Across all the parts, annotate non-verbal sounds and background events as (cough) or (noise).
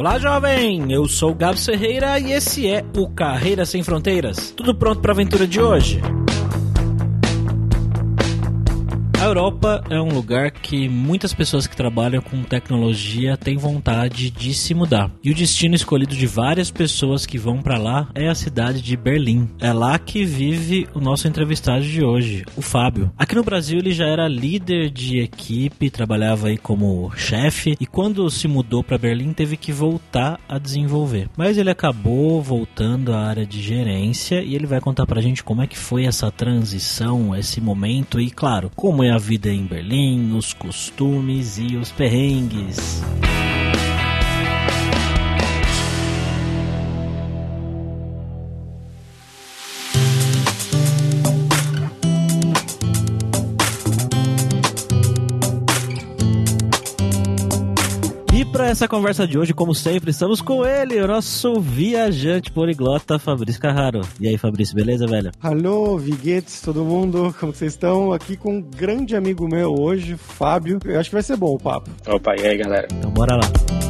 Olá, jovem! Eu sou o Gabs Ferreira e esse é o Carreira Sem Fronteiras. Tudo pronto para a aventura de hoje? A Europa é um lugar que muitas pessoas que trabalham com tecnologia têm vontade de se mudar. E o destino escolhido de várias pessoas que vão para lá é a cidade de Berlim. É lá que vive o nosso entrevistado de hoje, o Fábio. Aqui no Brasil ele já era líder de equipe, trabalhava aí como chefe e quando se mudou para Berlim teve que voltar a desenvolver. Mas ele acabou voltando à área de gerência e ele vai contar pra gente como é que foi essa transição, esse momento e claro, como é a vida em Berlim, os costumes e os perrengues. Essa conversa de hoje, como sempre, estamos com ele, o nosso viajante poliglota Fabrício Carraro. E aí, Fabrício, beleza, velho? Alô, Viguetes, todo mundo, como vocês estão? Aqui com um grande amigo meu hoje, Fábio. Eu acho que vai ser bom o papo. Opa, e aí, galera? Então bora lá.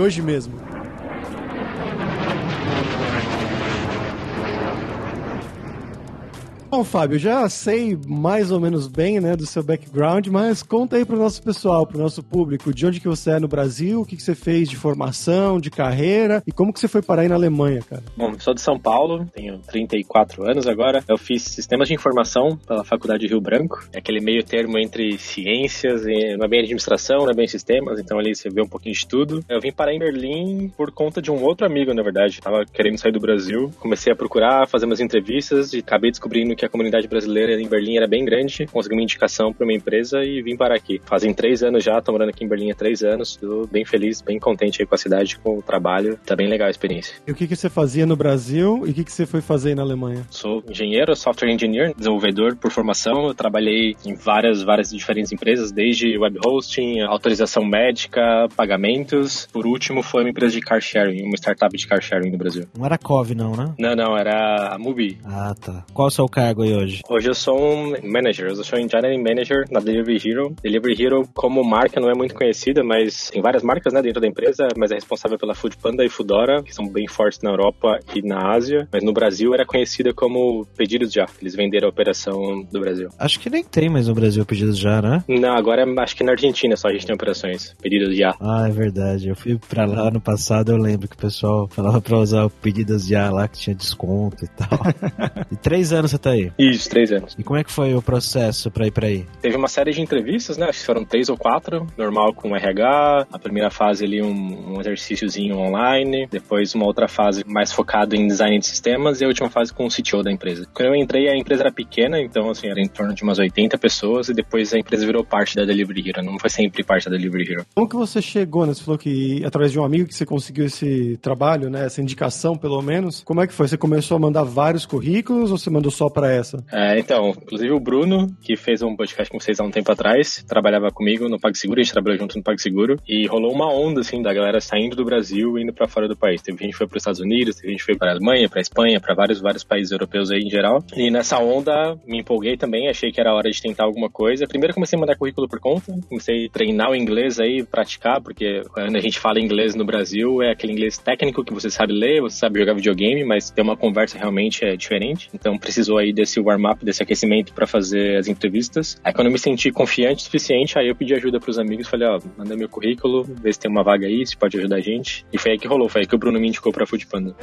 hoje mesmo. Bom, Fábio, já sei mais ou menos bem, né, do seu background, mas conta aí pro nosso pessoal, pro nosso público, de onde que você é no Brasil, o que que você fez de formação, de carreira e como que você foi parar aí na Alemanha, cara? Bom, sou de São Paulo, tenho 34 anos agora. Eu fiz Sistemas de Informação pela Faculdade Rio Branco. É aquele meio termo entre ciências, e não é bem administração, não é bem sistemas, então ali você vê um pouquinho de tudo. Eu vim parar em Berlim por conta de um outro amigo, na verdade. Tava querendo sair do Brasil, comecei a procurar, fazer umas entrevistas e acabei descobrindo que a comunidade brasileira em Berlim era bem grande, consegui uma indicação para uma empresa e vim parar aqui. Fazem três anos já, tô morando aqui em Berlim há três anos, tô bem feliz, bem contente aí com a cidade, com o trabalho, tá bem legal a experiência. E o que que você fazia no Brasil e o que que você foi fazer aí na Alemanha? Sou engenheiro, software engineer, desenvolvedor por formação, eu trabalhei em várias, várias diferentes empresas, desde web hosting, autorização médica, pagamentos, por último foi uma empresa de car sharing, uma startup de car sharing no Brasil. Não era Cove, não, né? Não, não, era a Mubi. Ah, tá. Qual é o seu cargo aí hoje? Hoje eu sou um manager, eu sou um engineering manager na Delivery Hero. Delivery Hero, como marca, não é muito conhecida, mas tem várias marcas né, dentro da empresa, mas é responsável pela Food Panda e Foodora, que são bem fortes na Europa e na Ásia. Mas no Brasil era conhecida como Pedidos Já. Eles venderam a operação do Brasil. Acho que nem tem mais no Brasil pedidos já, né? Não, agora acho que na Argentina só a gente tem operações. Pedidos Já. Ah, é verdade. Eu fui pra lá ano passado, eu lembro que o pessoal falava pra usar o pedidos já lá, que tinha desconto e tal. (laughs) e três anos você tá aí. Isso, três anos. E como é que foi o processo pra ir pra aí? Teve uma série de entrevistas, né? Acho que foram três ou quatro. Normal com RH. A primeira fase ali, um, um exercíciozinho online. Depois uma outra fase mais focado em design de sistemas. E a última fase com o CTO da empresa. Quando eu entrei, a empresa era pequena. Então, assim, era em torno de umas 80 pessoas. E depois a empresa virou parte da Delivery Hero. Não foi sempre parte da Delivery Hero. Como que você chegou, né? Você falou que através de um amigo que você conseguiu esse trabalho, né? Essa indicação, pelo menos. Como é que foi? Você começou a mandar vários currículos ou você mandou só essa? É, então, inclusive o Bruno, que fez um podcast com vocês há um tempo atrás, trabalhava comigo no PagSeguro, a gente trabalhou junto no PagSeguro, e rolou uma onda, assim, da galera saindo do Brasil e indo pra fora do país. Teve gente que foi pros Estados Unidos, teve gente que foi pra Alemanha, pra Espanha, pra vários, vários países europeus aí em geral. E nessa onda, me empolguei também, achei que era hora de tentar alguma coisa. Primeiro comecei a mandar currículo por conta, comecei a treinar o inglês aí, praticar, porque quando a gente fala inglês no Brasil, é aquele inglês técnico que você sabe ler, você sabe jogar videogame, mas ter uma conversa realmente é diferente. Então precisou aí desse warm-up, desse aquecimento para fazer as entrevistas. Aí quando eu me senti confiante o suficiente, aí eu pedi ajuda pros amigos, falei, ó, manda meu currículo, vê se tem uma vaga aí, se pode ajudar a gente. E foi aí que rolou, foi aí que o Bruno me indicou pra Food Panda.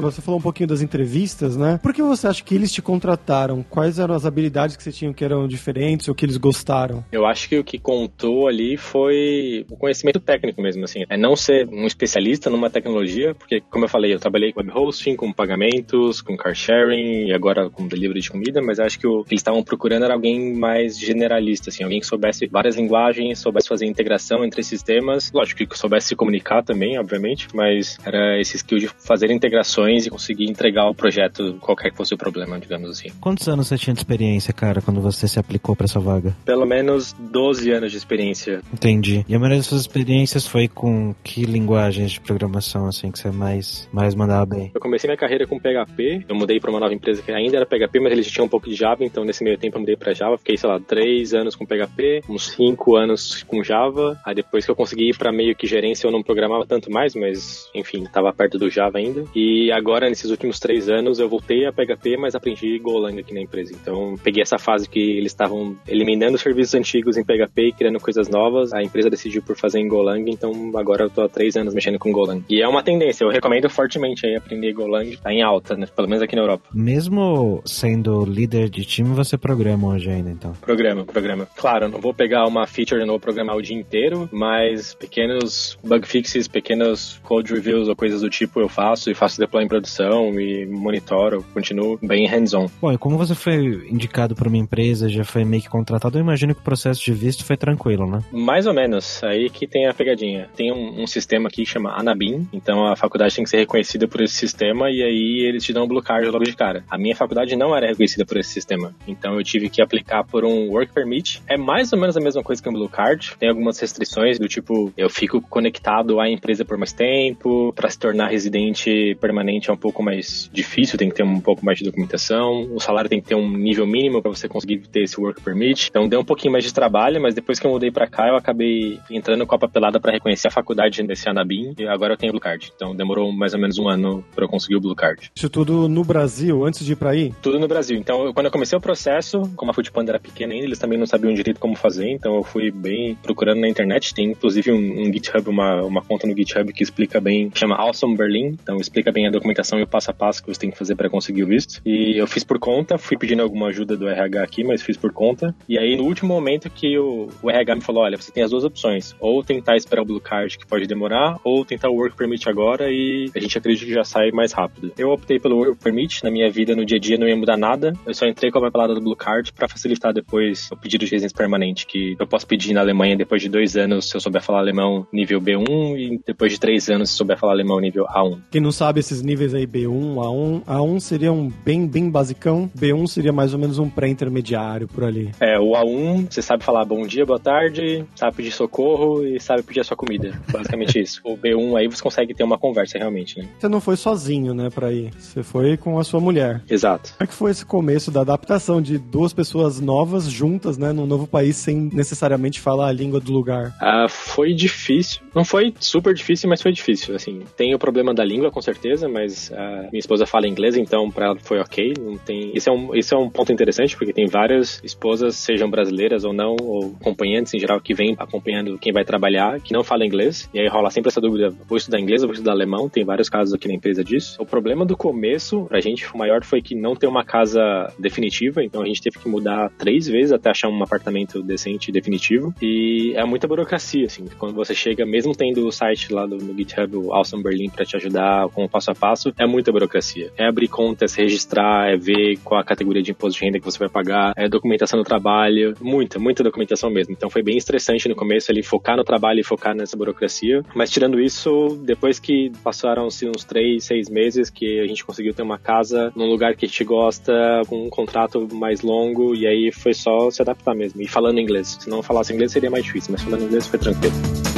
Você falou um pouquinho das entrevistas, né? Por que você acha que eles te contrataram? Quais eram as habilidades que você tinha que eram diferentes ou que eles gostaram? Eu acho que o que contou ali foi o conhecimento técnico mesmo, assim. É não ser um especialista numa tecnologia, porque, como eu falei, eu trabalhei com web hosting, com pagamentos, com car sharing e agora com delivery de comida, mas acho que o que eles estavam procurando era alguém mais generalista, assim, alguém que soubesse várias linguagens, soubesse fazer integração entre sistemas, lógico que soubesse se comunicar também, obviamente, mas era esse skill de fazer integrações e conseguir entregar o projeto, qualquer que fosse o problema, digamos assim. Quantos anos você tinha de experiência, cara, quando você se aplicou para essa vaga? Pelo menos 12 anos de experiência. Entendi. E a maioria dessas experiências foi com que linguagens de programação, assim, que você mais, mais mandava bem? Eu comecei minha carreira com PHP, eu mudei para uma nova empresa que ainda era PHP, mas eles tinham um pouco de Java, então nesse meio tempo eu mudei para Java, fiquei, sei lá, 3 anos com PHP, uns 5 anos com Java, aí depois que eu consegui ir para meio que gerência eu não programava tanto mais, mas enfim, estava perto do Java ainda. E agora, nesses últimos 3 anos, eu voltei a PHP, mas aprendi Golang aqui na empresa. Então, peguei essa fase que eles estavam eliminando serviços antigos em PHP e criando coisas novas. A empresa decidiu por fazer em Golang, então agora eu tô há 3 anos mexendo com Golang. E é uma tendência, eu recomendo fortemente aí aprender Golang, tá em alta, né? pelo menos aqui na Europa. Mesmo sendo líder de time, você programa hoje ainda, então? Programa, programa. Claro, não vou pegar uma feature e não vou programar o dia inteiro, mas pequenos bug fixes, pequenos code reviews ou coisas do tipo eu faço e faço deploy produção e monitoro, continuo bem hands-on. Bom, e como você foi indicado por uma empresa, já foi meio que contratado, eu imagino que o processo de visto foi tranquilo, né? Mais ou menos, aí que tem a pegadinha. Tem um, um sistema aqui que chama Anabim, então a faculdade tem que ser reconhecida por esse sistema e aí eles te dão um blue card logo de cara. A minha faculdade não era reconhecida por esse sistema, então eu tive que aplicar por um work permit. É mais ou menos a mesma coisa que um blue card, tem algumas restrições do tipo, eu fico conectado à empresa por mais tempo, para se tornar residente permanente é um pouco mais difícil, tem que ter um pouco mais de documentação, o salário tem que ter um nível mínimo para você conseguir ter esse work permit. Então deu um pouquinho mais de trabalho, mas depois que eu mudei para cá, eu acabei entrando com a papelada para reconhecer a faculdade desse Anabim e agora eu tenho blue card. Então demorou mais ou menos um ano para eu conseguir o blue card. Isso tudo no Brasil, antes de ir para aí? Tudo no Brasil. Então, eu, quando eu comecei o processo, como a Foodpanda era pequena ainda, eles também não sabiam direito como fazer, então eu fui bem procurando na internet. Tem inclusive um, um GitHub, uma, uma conta no GitHub que explica bem, chama Awesome Berlin, então explica bem a documentação e o passo a passo que você tem que fazer para conseguir o visto. E eu fiz por conta, fui pedindo alguma ajuda do RH aqui, mas fiz por conta. E aí, no último momento que o, o RH me falou: olha, você tem as duas opções, ou tentar esperar o Blue Card, que pode demorar, ou tentar o Work Permit agora e a gente acredita que já sai mais rápido. Eu optei pelo Work Permit, na minha vida no dia a dia não ia mudar nada, eu só entrei com a papelada do Blue Card para facilitar depois o pedido de residência permanente, que eu posso pedir na Alemanha depois de dois anos se eu souber falar alemão nível B1 e depois de três anos se souber falar alemão nível A1. Quem não sabe esses níveis aí, B1, A1, A1 seria um bem, bem basicão, B1 seria mais ou menos um pré-intermediário por ali. É, o A1, você sabe falar bom dia, boa tarde, sabe pedir socorro e sabe pedir a sua comida. Basicamente (laughs) isso. O B1 aí você consegue ter uma conversa realmente, né? Você não foi sozinho, né, pra ir. Você foi com a sua mulher. Exato. Como é que foi esse começo da adaptação de duas pessoas novas juntas, né, num novo país sem necessariamente falar a língua do lugar? Ah, foi difícil. Não foi super difícil, mas foi difícil. Assim, tem o problema da língua, com certeza, mas a minha esposa fala inglês, então pra ela foi ok. Não tem. Isso é um, isso é um ponto interessante, porque tem várias esposas, sejam brasileiras ou não, ou acompanhantes em geral, que vêm acompanhando quem vai trabalhar, que não fala inglês. E aí rola sempre essa dúvida: vou estudar inglês ou vou estudar alemão? Tem vários casos aqui na empresa disso. O problema do começo, pra gente, o maior foi que não ter uma casa definitiva, então a gente teve que mudar três vezes até achar um apartamento decente e definitivo. E é muita burocracia, assim. Quando você chega, mesmo tendo o site lá do, no GitHub, o Awesome Berlin, pra te ajudar com o passo a passo, é muita burocracia. É abrir conta, é registrar, é ver qual a categoria de imposto de renda que você vai pagar, é documentação do trabalho, muita, muita documentação mesmo. Então foi bem estressante no começo ali focar no trabalho e focar nessa burocracia. Mas tirando isso, depois que passaram-se uns três, seis meses que a gente conseguiu ter uma casa num lugar que a gente gosta, com um contrato mais longo, e aí foi só se adaptar mesmo. E falando inglês. Se não falasse inglês seria mais difícil, mas falando inglês foi tranquilo.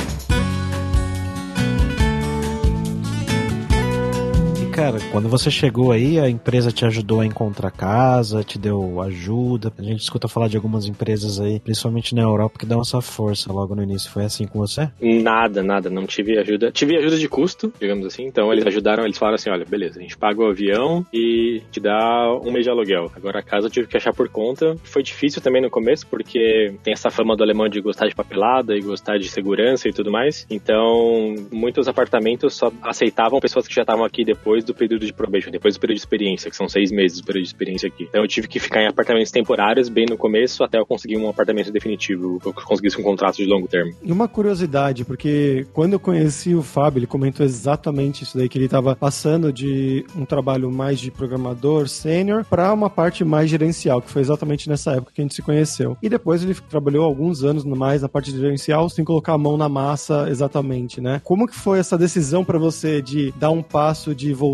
Cara, quando você chegou aí, a empresa te ajudou a encontrar casa, te deu ajuda. A gente escuta falar de algumas empresas aí, principalmente na Europa, que dão essa força logo no início. Foi assim com você? Nada, nada. Não tive ajuda. Tive ajuda de custo, digamos assim. Então eles ajudaram, eles falaram assim: olha, beleza, a gente paga o avião e te dá um mês de aluguel. Agora a casa eu tive que achar por conta. Foi difícil também no começo, porque tem essa fama do alemão de gostar de papelada e gostar de segurança e tudo mais. Então, muitos apartamentos só aceitavam pessoas que já estavam aqui depois do do período de probation, depois do período de experiência, que são seis meses do período de experiência aqui. Então eu tive que ficar em apartamentos temporários bem no começo até eu conseguir um apartamento definitivo, eu conseguisse um contrato de longo termo. E uma curiosidade, porque quando eu conheci o Fábio, ele comentou exatamente isso daí, que ele estava passando de um trabalho mais de programador sênior para uma parte mais gerencial, que foi exatamente nessa época que a gente se conheceu. E depois ele trabalhou alguns anos mais na parte gerencial, sem colocar a mão na massa exatamente, né? Como que foi essa decisão para você de dar um passo de voltar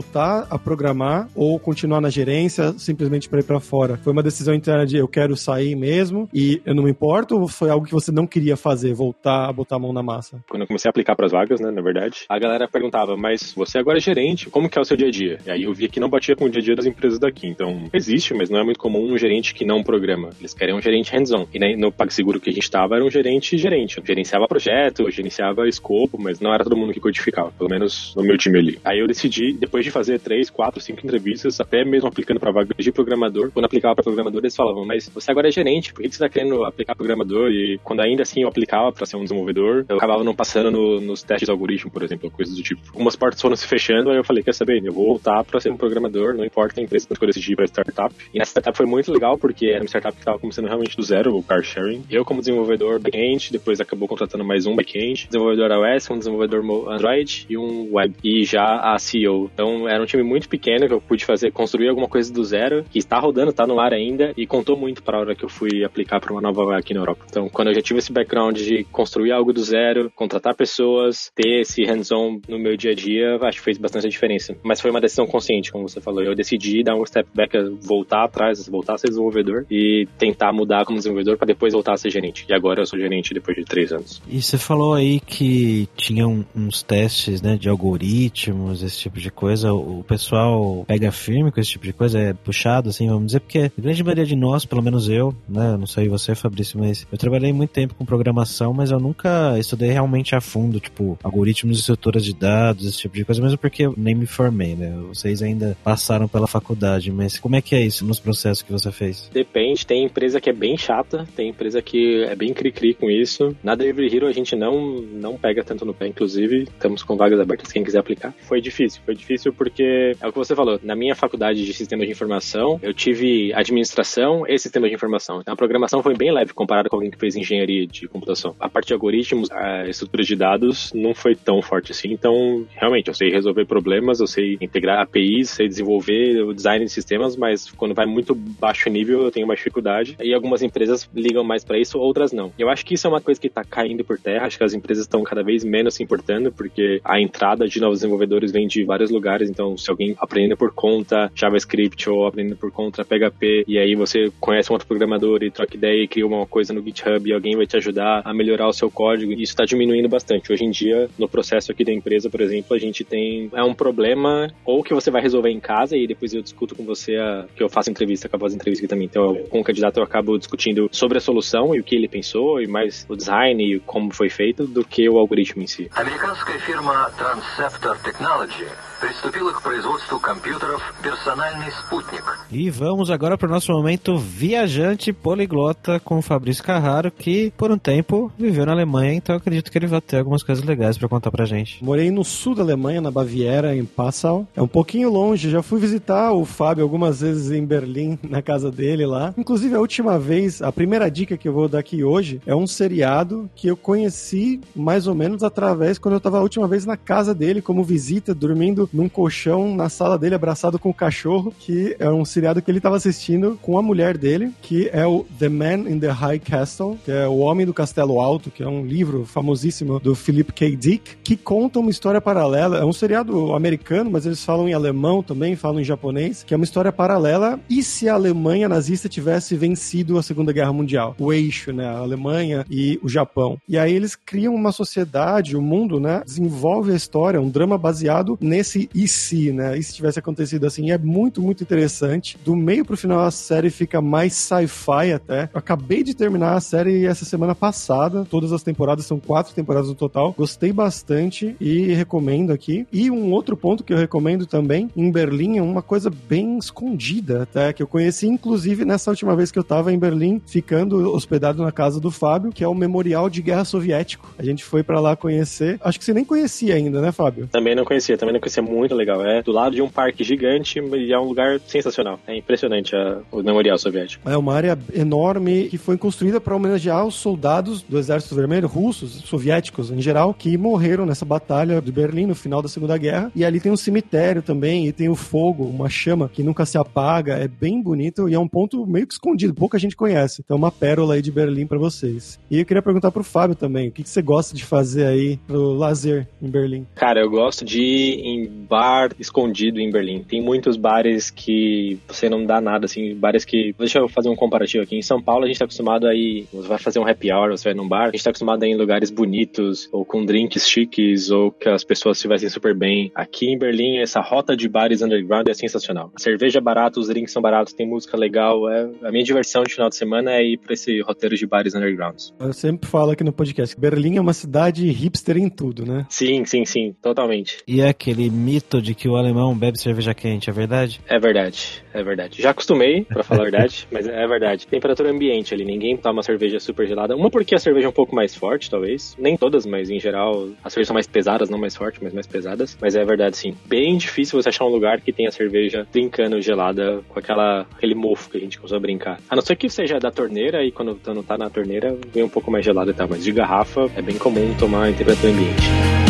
a programar ou continuar na gerência simplesmente para ir para fora? Foi uma decisão interna de eu quero sair mesmo e eu não me importo ou foi algo que você não queria fazer, voltar a botar a mão na massa? Quando eu comecei a aplicar para as vagas, né, na verdade, a galera perguntava, mas você agora é gerente, como que é o seu dia a dia? E aí eu via que não batia com o dia a dia das empresas daqui. Então, existe, mas não é muito comum um gerente que não programa. Eles querem um gerente hands-on. E né, no PagSeguro que a gente estava era um gerente gerente. Eu gerenciava projeto, gerenciava escopo, mas não era todo mundo que codificava, pelo menos no meu time ali. Aí eu decidi, depois de fazer três, quatro, cinco entrevistas, até mesmo aplicando para vagas de programador, quando aplicava para programador, eles falavam, mas você agora é gerente, por que você está querendo aplicar programador? E quando ainda assim eu aplicava para ser um desenvolvedor, eu acabava não passando no, nos testes de algoritmo, por exemplo, coisas do tipo. Algumas portas foram se fechando, aí eu falei, quer saber, eu vou voltar para ser um programador, não importa a empresa que eu decidi para startup. E nessa startup foi muito legal, porque era uma startup que estava começando realmente do zero, o car sharing. Eu como desenvolvedor back-end, depois acabou contratando mais um back-end, desenvolvedor iOS, um desenvolvedor Android e um web. E já a CEO. Então era um time muito pequeno que eu pude fazer, construir alguma coisa do zero, que está rodando, está no ar ainda, e contou muito para a hora que eu fui aplicar para uma nova aqui na Europa. Então, quando eu já tive esse background de construir algo do zero, contratar pessoas, ter esse hands-on no meu dia a dia, acho que fez bastante diferença. Mas foi uma decisão consciente, como você falou. Eu decidi dar um step back, voltar atrás, voltar a ser desenvolvedor e tentar mudar como desenvolvedor para depois voltar a ser gerente. E agora eu sou gerente depois de três anos. E você falou aí que tinham uns testes, né, de algoritmos, esse tipo de coisa. O pessoal pega firme com esse tipo de coisa, é puxado, assim, vamos dizer, porque a grande maioria de nós, pelo menos eu, né, não sei você, Fabrício, mas eu trabalhei muito tempo com programação, mas eu nunca estudei realmente a fundo, tipo, algoritmos e estruturas de dados, esse tipo de coisa, mesmo porque eu nem me formei, né? Vocês ainda passaram pela faculdade, mas como é que é isso nos processos que você fez? Depende, tem empresa que é bem chata, tem empresa que é bem cri-cri com isso. Na Delivery Hero a gente não, não pega tanto no pé, inclusive, estamos com vagas abertas, quem quiser aplicar. Foi difícil, foi difícil porque é o que você falou, na minha faculdade de sistemas de informação, eu tive administração e sistemas de informação. Então a programação foi bem leve comparado com alguém que fez engenharia de computação. A parte de algoritmos, a estrutura de dados não foi tão forte assim. Então, realmente, eu sei resolver problemas, eu sei integrar APIs, sei desenvolver o design de sistemas, mas quando vai muito baixo nível, eu tenho uma dificuldade. E algumas empresas ligam mais para isso, outras não. Eu acho que isso é uma coisa que está caindo por terra. Acho que as empresas estão cada vez menos se importando, porque a entrada de novos desenvolvedores vem de vários lugares Então, se alguém aprendendo por conta JavaScript ou aprendendo por conta PHP, e aí você conhece um outro programador e troca ideia e cria uma coisa no GitHub e alguém vai te ajudar a melhorar o seu código, isso está diminuindo bastante. Hoje em dia, no processo aqui da empresa, por exemplo, a gente tem é um problema ou que você vai resolver em casa e depois eu discuto com você a, que eu faço entrevista, acabo fazendo entrevista aqui também. Então, eu, com o candidato eu acabo discutindo sobre a solução e o que ele pensou e mais o design e como foi feito do que o algoritmo em si. Американская фирма Transceptor Technology приступила к производству компьютеров «Персональный спутник». E vamos agora para o nosso momento viajante poliglota com o Fabrício Carraro, que por um tempo viveu na Alemanha, então eu acredito que ele vai ter algumas coisas legais para contar pra gente. Morei no sul da Alemanha, na Baviera, em Passau. É um pouquinho longe, já fui visitar o Fábio algumas vezes em Berlim, (laughs) na casa dele lá. Inclusive, a última vez, a primeira dica que eu vou dar aqui hoje é um seriado que eu conheci mais ou menos através quando eu tava a última vez na casa dele, como visita, dormindo num colchão na sala dele, abraçado com o cachorro, que é um seriado que ele tava assistindo com a mulher dele, que é o The Man in the High Castle, que é O Homem do Castelo Alto, que é um livro famosíssimo do Philip K. Dick, que conta uma história paralela. É um seriado americano, mas eles falam em alemão também, falam em japonês, que é uma história paralela. E se a Alemanha nazista tivesse vencido a Segunda Guerra Mundial? O eixo, né? A Alemanha e o Japão. E aí eles criam uma sociedade, o mundo, né? Desenvolve a história, um drama baseado nesse e se, né? E se tivesse acontecido assim? É muito, muito interessante. Do meio pro final a série fica mais sci-fi até. Eu acabei de terminar a série essa semana passada. Todas as temporadas são quatro temporadas no total. Gostei bastante e recomendo aqui. E um outro ponto que eu recomendo também, em Berlim, é uma coisa bem escondida até, que eu conheci inclusive nessa última vez que eu tava em Berlim, ficando hospedado na casa do Fábio, que é o Memorial de Guerra Soviético. A gente foi para lá conhecer. Acho que você nem conhecia ainda, né, Fábio? Também não conhecia, também não conhecia muito legal. É do lado de um parque gigante e é um lugar sensacional. É impressionante a, o memorial soviético. É uma área enorme que foi construída para homenagear os soldados do Exército Vermelho, russos, soviéticos em geral, que morreram nessa batalha de Berlim no final da Segunda Guerra. E ali tem um cemitério também, e tem o fogo, uma chama que nunca se apaga. É bem bonito e é um ponto meio que escondido, pouca gente conhece. Então, uma pérola aí de Berlim para vocês. E eu queria perguntar pro Fábio também, o que, que você gosta de fazer aí pro lazer em Berlim? Cara, eu gosto de ir em bar escondido em Berlim. Tem muitos bares que você não dá nada, assim, bares que. Deixa eu fazer um comparativo aqui. Em São Paulo, a gente tá acostumado a ir. Você vai fazer um happy hour, você vai num bar, a gente tá acostumado a ir em lugares bonitos, ou com drinks chiques, ou que as pessoas estivessem super bem. Aqui em Berlim, essa rota de bares underground é sensacional. A cerveja é barata, os drinks são baratos, tem música legal. É... A minha diversão de final de semana é ir pra esse roteiro de bares undergrounds. Eu sempre falo aqui no podcast, Berlim é uma cidade hipster em tudo, né? Sim, sim, sim, totalmente. E é aquele mito de que o alemão bebe cerveja quente, é verdade? É verdade, é verdade. Já acostumei, pra falar a verdade, (laughs) mas é verdade. Temperatura ambiente ali, ninguém toma cerveja super gelada. Uma porque a cerveja é um pouco mais forte, talvez. Nem todas, mas em geral, as cervejas são mais pesadas, não mais fortes, mas mais pesadas. Mas é verdade, sim. Bem difícil você achar um lugar que tenha cerveja brincando gelada com aquela, aquele mofo que a gente costuma brincar. A não ser que seja da torneira e quando não tá na torneira, vem um pouco mais gelada e tal. Mas de garrafa, é bem comum tomar em temperatura ambiente.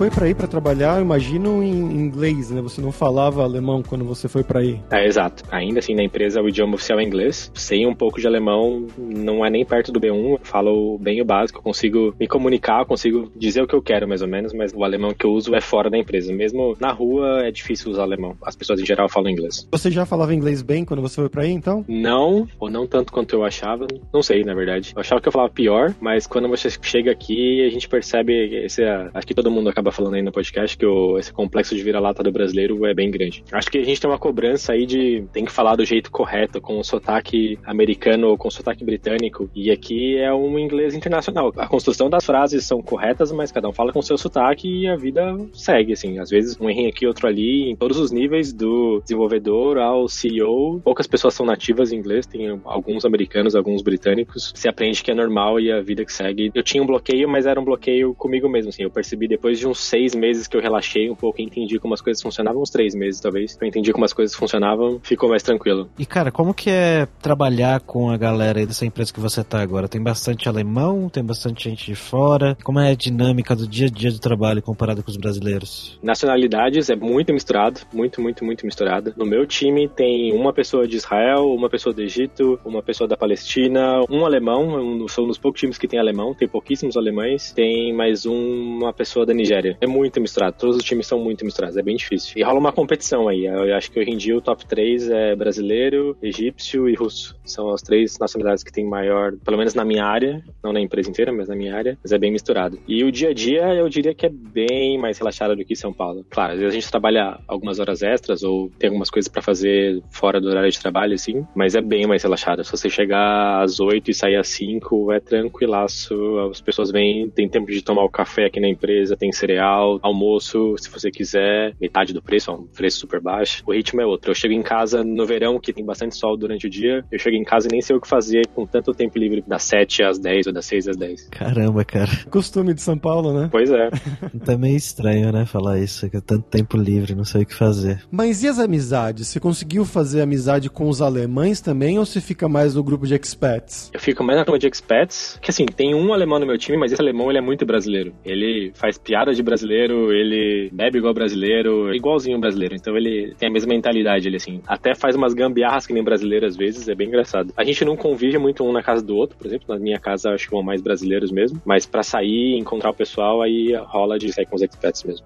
Foi para aí para trabalhar, eu imagino em inglês, né? Você não falava alemão quando você foi para aí. É, exato. Ainda assim, na empresa o idioma oficial é inglês. Sei um pouco de alemão, não é nem perto do B1. Falo bem o básico, consigo me comunicar, consigo dizer o que eu quero, mais ou menos, mas o alemão que eu uso é fora da empresa. Mesmo na rua é difícil usar alemão. As pessoas em geral falam inglês. Você já falava inglês bem quando você foi para aí, então? Não, ou não tanto quanto eu achava. Não sei, na verdade. Eu achava que eu falava pior, mas quando você chega aqui, a gente percebe esse, acho que todo mundo acaba falando aí no podcast que o, esse complexo de vira-lata do brasileiro é bem grande. Acho que a gente tem uma cobrança aí de tem que falar do jeito correto, com o sotaque americano ou com o sotaque britânico. E aqui é um inglês internacional. A construção das frases são corretas, mas cada um fala com seu sotaque e a vida segue, assim. Às vezes um errinho aqui, outro ali, em todos os níveis, do desenvolvedor ao CEO. Poucas pessoas são nativas em inglês, tem alguns americanos, alguns britânicos. Se aprende que é normal e a vida que segue. Eu tinha um bloqueio, mas era um bloqueio comigo mesmo, assim. Eu percebi depois de uns seis meses que eu relaxei um pouco e entendi como as coisas funcionavam, uns três meses talvez, eu entendi como as coisas funcionavam, ficou mais tranquilo. E cara, como que é trabalhar com a galera aí dessa empresa que você tá agora? Tem bastante alemão, tem bastante gente de fora. Como é a dinâmica do dia a dia do trabalho comparado com os brasileiros? Nacionalidades é muito misturado, muito, muito, muito misturado. No meu time tem uma pessoa de Israel, uma pessoa do Egito, uma pessoa da Palestina, um alemão, um, sou um dos poucos times que tem alemão, tem pouquíssimos alemães, tem mais uma pessoa da Nigéria. É muito misturado, todos os times são muito misturados, é bem difícil. E rola uma competição aí, eu acho que hoje em dia o top 3 é brasileiro, egípcio e russo. São as três nacionalidades que tem maior, pelo menos na minha área, não na empresa inteira, mas na minha área, mas é bem misturado. E o dia a dia eu diria que é bem mais relaxado do que São Paulo. Claro, às vezes a gente trabalha algumas horas extras ou tem algumas coisas para fazer fora do horário de trabalho, assim, mas é bem mais relaxado. Se você chegar às 8 e sair às 5, é tranquilaço. As pessoas vêm, tem tempo de tomar o café aqui na empresa, tem cereal almoço, se você quiser, metade do preço, é um preço super baixo. O ritmo é outro. Eu chego em casa no verão, que tem bastante sol durante o dia, eu chego em casa e nem sei o que fazer com tanto tempo livre das 7 às 10 ou das 6 às 10. Caramba, cara. Costume de São Paulo, né? Pois é. (laughs) tá meio estranho, né, falar isso, que é tanto tempo livre, não sei o que fazer. Mas e as amizades? Você conseguiu fazer amizade com os alemães também ou você fica mais no grupo de expats? Eu fico mais na turma de expats, que assim, tem um alemão no meu time, mas esse alemão ele é muito brasileiro. Ele faz piada de brasileiro brasileiro, ele bebe igual brasileiro, igualzinho brasileiro. Então ele tem a mesma mentalidade, ele assim. Até faz umas gambiarras que nem brasileiro às vezes, é bem engraçado. A gente não convive muito um na casa do outro, por exemplo. Na minha casa acho que vão mais brasileiros mesmo. Mas para sair, encontrar o pessoal, aí rola de sair com os expats mesmo.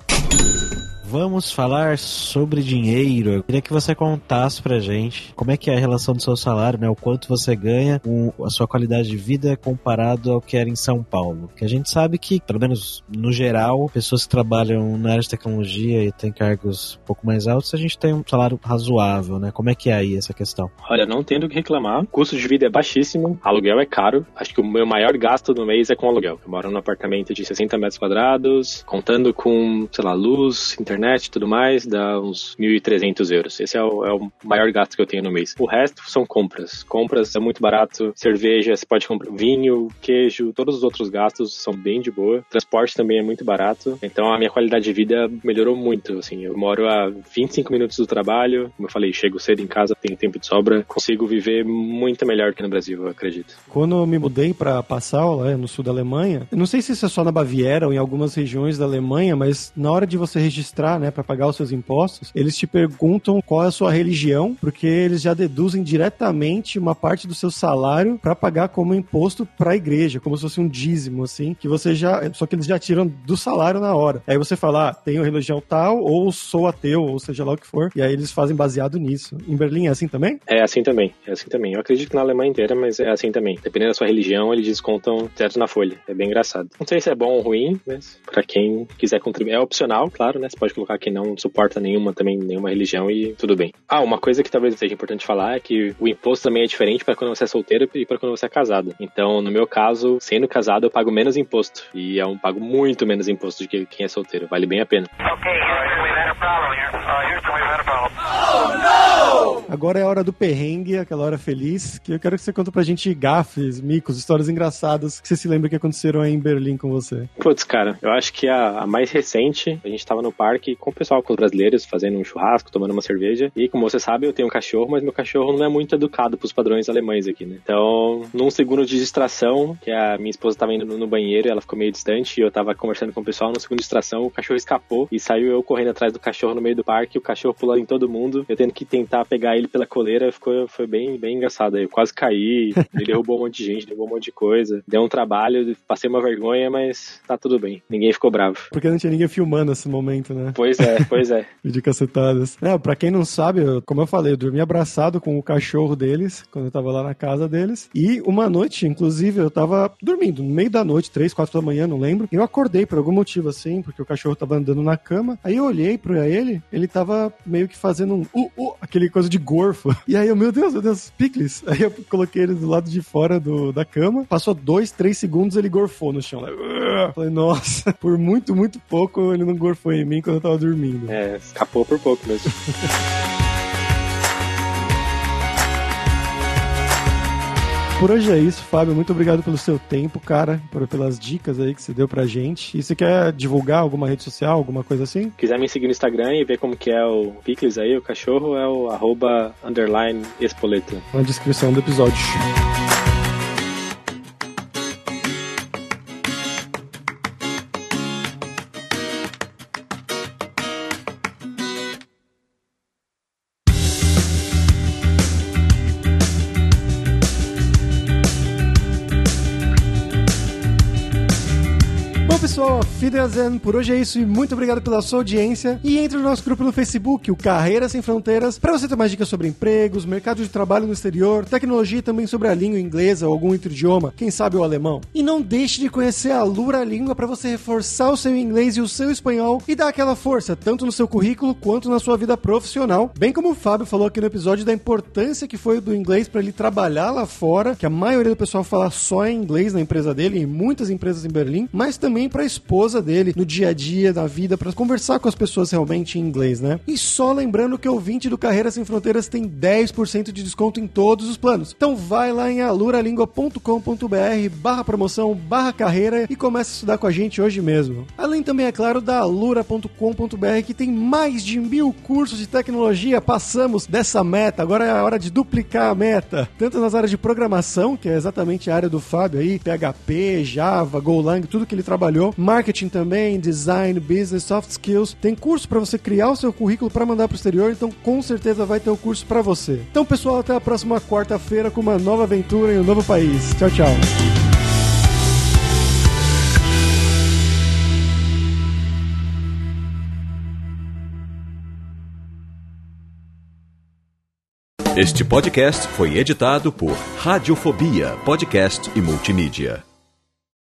Vamos falar sobre dinheiro. Eu queria que você contasse pra gente como é que é a relação do seu salário, né? O quanto você ganha a sua qualidade de vida comparado ao que era em São Paulo. Que a gente sabe que, pelo menos no geral, pessoas que trabalham na área de tecnologia e têm cargos um pouco mais altos, a gente tem um salário razoável, né? Como é que é aí essa questão? Olha, não tendo o que reclamar. O custo de vida é baixíssimo, aluguel é caro. Acho que o meu maior gasto no mês é com aluguel. Eu moro num apartamento de 60 metros quadrados, contando com, sei lá, luz, internet internet e tudo mais, dá uns 1.300 euros. Esse é o, é o, maior gasto que eu tenho no mês. O resto são compras. Compras é muito barato, cerveja, você pode comprar vinho, queijo, todos os outros gastos são bem de boa. Transporte também é muito barato, então a minha qualidade de vida melhorou muito. Assim, eu moro a 25 minutos do trabalho, como eu falei, chego cedo em casa, tenho tempo de sobra, consigo viver muito melhor que no Brasil, eu acredito. Quando eu me mudei para Passau, lá no sul da Alemanha, não sei se isso é só na Baviera ou em algumas regiões da Alemanha, mas na hora de você registrar, né, para pagar os seus impostos, eles te perguntam qual é a sua religião, porque eles já deduzem diretamente uma parte do seu salário para pagar como imposto para a igreja, como se fosse um dízimo, assim, que você já. Só que eles já tiram do salário na hora. Aí você fala, ah, tenho religião tal, ou sou ateu, ou seja lá o que for, e aí eles fazem baseado nisso. Em Berlim é assim também? É assim também, é assim também. Eu acredito que na Alemanha inteira, mas é assim também. Dependendo da sua religião, eles descontam certo na folha. É bem engraçado. Não sei se é bom ou ruim, mas para quem quiser contribuir, é opcional, claro, né? Você pode colocar que não suporta nenhuma também, nenhuma religião e tudo bem. Ah, uma coisa que talvez seja importante falar é que o imposto também é diferente para quando você é solteiro e para quando você é casado. Então, no meu caso, sendo casado, eu pago menos imposto. E é um pago muito menos imposto do que quem é solteiro. Vale bem a pena. Ok, we've had a problem here. Uh, Houston, we've had a problem. Oh, no! Agora é a hora do perrengue, aquela hora feliz, que eu quero que você conte pra gente gafes, micos, histórias engraçadas que você se lembra que aconteceram aí em Berlim com você. Putz, cara, eu acho que a, a mais recente, a gente tava no parque com o pessoal, com os brasileiros, fazendo um churrasco, tomando uma cerveja. E como você sabe, eu tenho um cachorro, mas meu cachorro não é muito educado pros padrões alemães aqui, né? Então, num segundo de distração, que a minha esposa tava indo no, banheiro, ela ficou meio distante, e eu tava conversando com o pessoal, no segundo de distração, o cachorro escapou e saiu eu correndo atrás do cachorro no meio do parque, o cachorro pulando em todo mundo, eu tendo que tentar pegar ele pela coleira, ficou, foi bem, bem engraçado. Eu quase caí, (laughs) ele derrubou um monte de gente, derrubou um monte de coisa. Deu um trabalho, passei uma vergonha, mas tá tudo bem. Ninguém ficou bravo. Porque não tinha ninguém filmando esse momento, né? Pois é, pois é. (laughs) Vídeo cacetadas. É, pra quem não sabe, eu, como eu falei, eu dormi abraçado com o cachorro deles, quando eu tava lá na casa deles. E uma noite, inclusive, eu tava dormindo, no meio da noite, três, quatro da manhã, não lembro. Eu acordei por algum motivo assim, porque o cachorro tava andando na cama. Aí eu olhei pra ele, ele tava meio que fazendo um uh, uh, aquele coisa de gorfo. (laughs) E aí eu, meu Deus, meu Deus, picles. Aí eu coloquei ele do lado de fora do, da cama. Passou dois, três segundos, ele gorfou no chão. Falei, nossa, (laughs) por muito, muito pouco ele não gorfou em mim quando eu tava dormindo. É, escapou por pouco mesmo. (laughs) Por hoje é isso, Fábio. Muito obrigado pelo seu tempo, cara, por, pelas dicas aí que você deu pra gente. E você quer divulgar alguma rede social, alguma coisa assim? Quiser me seguir no Instagram e ver como que é o Picles aí, o cachorro, é o arroba underline espoleta. Na descrição do episódio. Pessoal, Fideazen, por hoje é isso e muito obrigado pela sua audiência. E entre no nosso grupo no Facebook, o Carreiras Sem Fronteiras, para você ter mais dicas sobre empregos, mercado de trabalho no exterior, tecnologia e também sobre a língua inglesa ou algum outro idioma, quem sabe o alemão. E não deixe de conhecer a Lura Língua para você reforçar o seu inglês e o seu espanhol e dar aquela força, tanto no seu currículo quanto na sua vida profissional. Bem como o Fábio falou aqui no episódio da importância que foi do inglês para ele trabalhar lá fora, que a maioria do pessoal fala só em inglês na empresa dele, em muitas empresas em Berlim, mas também para a esposa dele no dia a dia, na vida, para conversar com as pessoas realmente em inglês, né? E só lembrando que o ouvinte do Carreira Sem Fronteiras tem 10% de desconto em todos os planos. Então vai lá em aluralingua.com.br barra promoção, barra carreira e começa a estudar com a gente hoje mesmo. Além também, é claro, da alura.com.br que tem mais de mil cursos de tecnologia. Passamos dessa meta, agora é a hora de duplicar a meta. Tanto nas áreas de programação, que é exatamente a área do Fábio aí, PHP, Java, Golang, tudo que ele trabalhou, marketing também, design, business, soft skills. Tem curso para você criar o seu currículo para mandar para o exterior, então com certeza vai ter o curso para você. Então, pessoal, até a próxima quarta-feira com uma nova aventura em um novo país. Tchau, tchau. Este podcast foi editado por Radiofobia, podcast e multimídia.